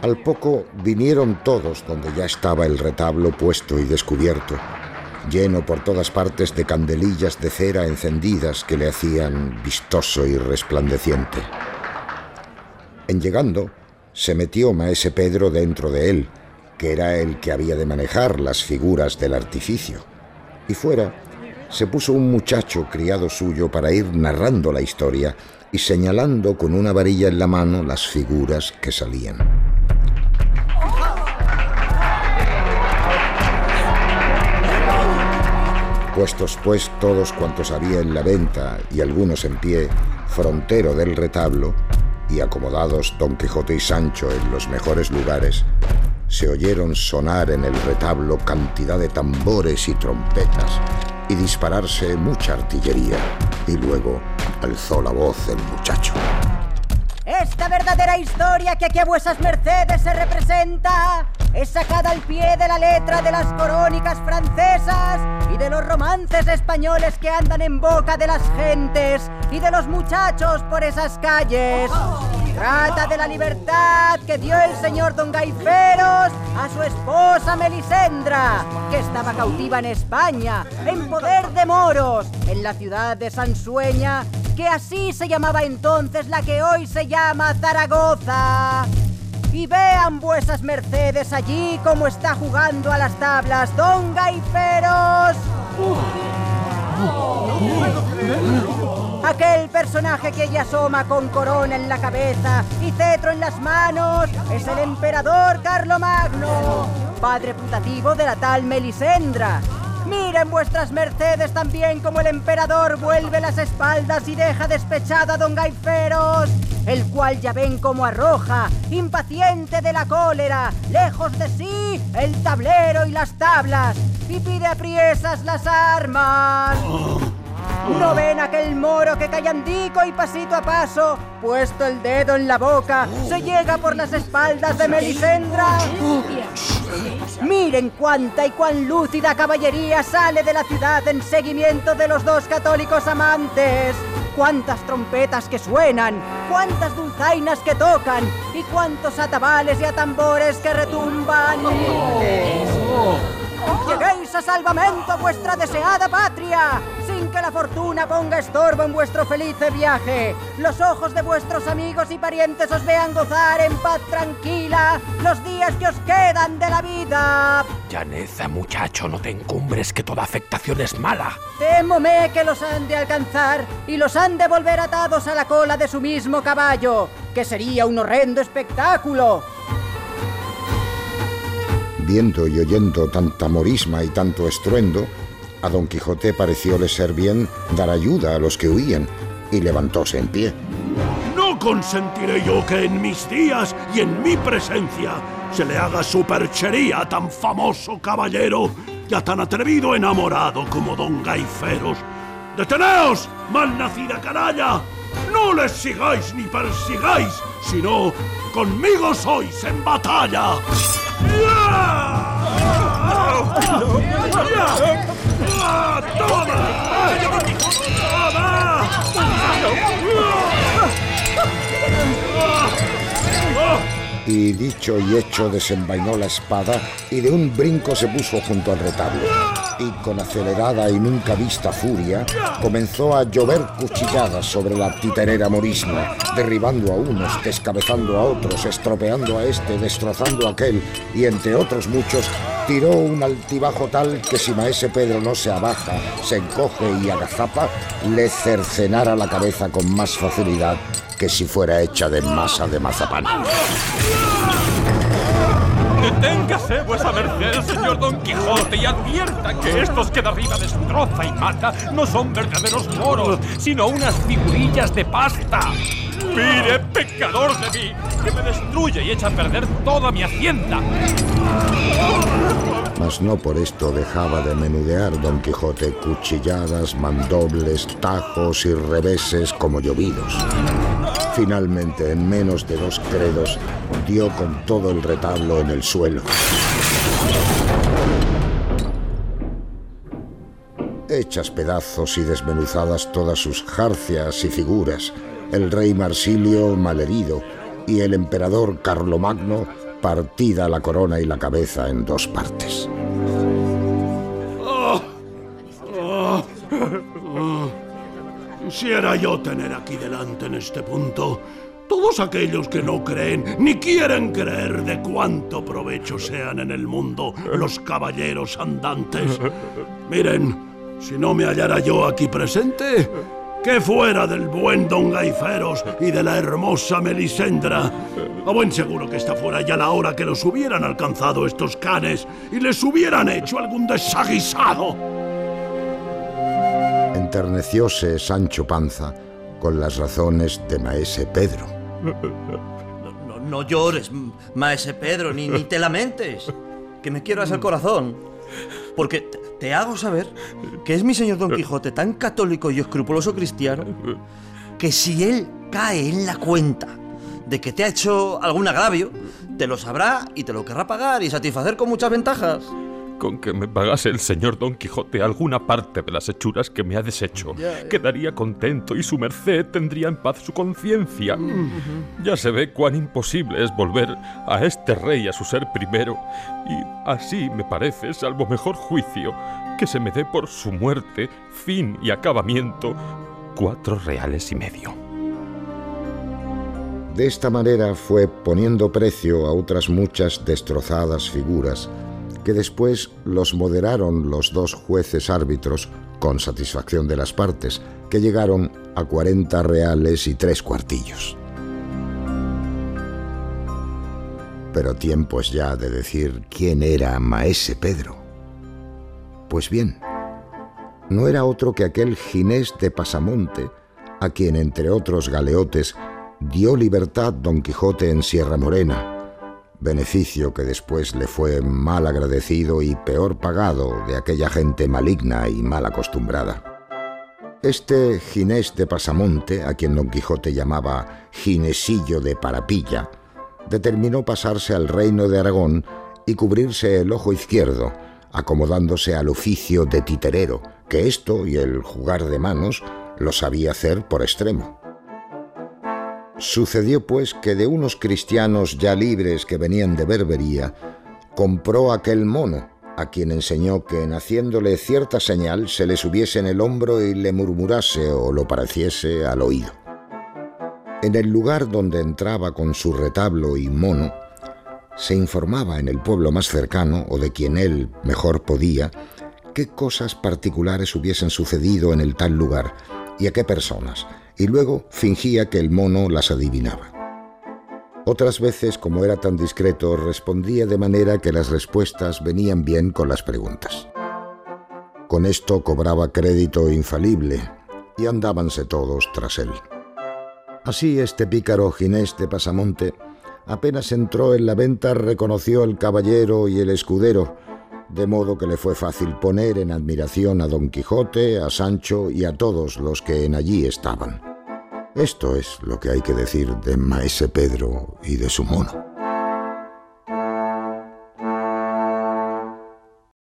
Al poco vinieron todos donde ya estaba el retablo puesto y descubierto, lleno por todas partes de candelillas de cera encendidas que le hacían vistoso y resplandeciente. En llegando, se metió maese Pedro dentro de él, que era el que había de manejar las figuras del artificio, y fuera se puso un muchacho criado suyo para ir narrando la historia y señalando con una varilla en la mano las figuras que salían. Puestos pues todos cuantos había en la venta y algunos en pie, frontero del retablo, y acomodados Don Quijote y Sancho en los mejores lugares, se oyeron sonar en el retablo cantidad de tambores y trompetas y dispararse mucha artillería, y luego alzó la voz el muchacho. Esta verdadera historia que aquí a vuesas mercedes se representa es sacada al pie de la letra de las corónicas francesas y de los romances españoles que andan en boca de las gentes y de los muchachos por esas calles. Trata de la libertad que dio el señor Don Gaiferos a su esposa Melisendra, que estaba cautiva en España, en poder de moros, en la ciudad de Sansueña, que así se llamaba entonces la que hoy se llama Zaragoza. Y vean vuesas mercedes allí cómo está jugando a las tablas Don Gaiferos. Aquel personaje que ella asoma con corona en la cabeza y cetro en las manos es el emperador Carlomagno, padre putativo de la tal Melisendra. Miren vuestras mercedes también como el emperador vuelve las espaldas y deja despechado a don Gaiferos, el cual ya ven como arroja, impaciente de la cólera, lejos de sí el tablero y las tablas, y pide a las armas. ¿No ven aquel moro que callandico y pasito a paso, puesto el dedo en la boca, se llega por las espaldas de Melisendra? Miren cuánta y cuán lúcida caballería sale de la ciudad en seguimiento de los dos católicos amantes. Cuántas trompetas que suenan, cuántas dulzainas que tocan y cuántos atabales y atambores que retumban. Lleguéis a salvamento a vuestra deseada patria, que la fortuna ponga estorbo en vuestro feliz viaje. Los ojos de vuestros amigos y parientes os vean gozar en paz tranquila los días que os quedan de la vida. Llaneza, muchacho, no te encumbres que toda afectación es mala. Témome que los han de alcanzar y los han de volver atados a la cola de su mismo caballo, que sería un horrendo espectáculo viendo y oyendo tanta morisma y tanto estruendo, a don Quijote parecióle ser bien dar ayuda a los que huían, y levantóse en pie. No consentiré yo que en mis días y en mi presencia se le haga superchería a tan famoso caballero y a tan atrevido enamorado como don Gaiferos. ¡Deteneos, malnacida canalla! No les sigáis ni persigáis, sino conmigo sois en batalla. Y dicho y hecho desenvainó la espada y de un brinco se puso junto al retablo. Y con acelerada y nunca vista furia comenzó a llover cuchilladas sobre la titerera morisma, derribando a unos, descabezando a otros, estropeando a este, destrozando a aquel y entre otros muchos tiró un altibajo tal que si maese Pedro no se abaja, se encoge y agazapa, le cercenara la cabeza con más facilidad que si fuera hecha de masa de mazapán. Deténgase, vuesa merced, señor Don Quijote, y advierta que estos que de arriba destroza y mata no son verdaderos moros, sino unas figurillas de pasta. Mire, pecador de mí, que me destruye y echa a perder toda mi hacienda. Mas no por esto dejaba de menudear Don Quijote cuchilladas, mandobles, tajos y reveses como llovidos. Finalmente, en menos de dos credos, dio con todo el retablo en el suelo. Hechas pedazos y desmenuzadas todas sus jarcias y figuras, el rey Marsilio malherido y el emperador Carlomagno partida la corona y la cabeza en dos partes. Quisiera yo tener aquí delante en este punto todos aquellos que no creen ni quieren creer de cuánto provecho sean en el mundo los caballeros andantes. Miren, si no me hallara yo aquí presente, que fuera del buen don Gaiferos y de la hermosa Melisendra. A buen seguro que está fuera ya la hora que los hubieran alcanzado estos canes y les hubieran hecho algún desaguisado. Enternecióse Sancho Panza con las razones de Maese Pedro. No, llores, maese Pedro, ni, ni te lamentes. Que me quieras el corazón. Porque te hago saber que es mi señor Don Quijote tan católico y escrupuloso cristiano que si él cae en la cuenta de que te ha hecho algún agravio, te lo sabrá y te lo querrá pagar y satisfacer con muchas ventajas. Con que me pagase el señor Don Quijote alguna parte de las hechuras que me ha deshecho, quedaría contento y su merced tendría en paz su conciencia. Ya se ve cuán imposible es volver a este rey a su ser primero, y así me parece, salvo mejor juicio, que se me dé por su muerte, fin y acabamiento, cuatro reales y medio. De esta manera fue poniendo precio a otras muchas destrozadas figuras, que después los moderaron los dos jueces árbitros con satisfacción de las partes, que llegaron a 40 reales y tres cuartillos. Pero tiempo es ya de decir quién era Maese Pedro. Pues bien, no era otro que aquel Ginés de Pasamonte, a quien, entre otros galeotes, dio libertad Don Quijote en Sierra Morena, beneficio que después le fue mal agradecido y peor pagado de aquella gente maligna y mal acostumbrada. Este Ginés de Pasamonte, a quien Don Quijote llamaba Ginesillo de Parapilla, determinó pasarse al reino de Aragón y cubrirse el ojo izquierdo, acomodándose al oficio de titerero, que esto y el jugar de manos lo sabía hacer por extremo. Sucedió pues que de unos cristianos ya libres que venían de Berbería, compró aquel mono, a quien enseñó que en haciéndole cierta señal se le subiese en el hombro y le murmurase o lo pareciese al oído. En el lugar donde entraba con su retablo y mono, se informaba en el pueblo más cercano, o de quien él mejor podía, qué cosas particulares hubiesen sucedido en el tal lugar y a qué personas, y luego fingía que el mono las adivinaba. Otras veces, como era tan discreto, respondía de manera que las respuestas venían bien con las preguntas. Con esto cobraba crédito infalible y andábanse todos tras él. Así este pícaro Ginés de Pasamonte apenas entró en la venta reconoció al caballero y el escudero, de modo que le fue fácil poner en admiración a Don Quijote, a Sancho y a todos los que en allí estaban. Esto es lo que hay que decir de Maese Pedro y de su mono.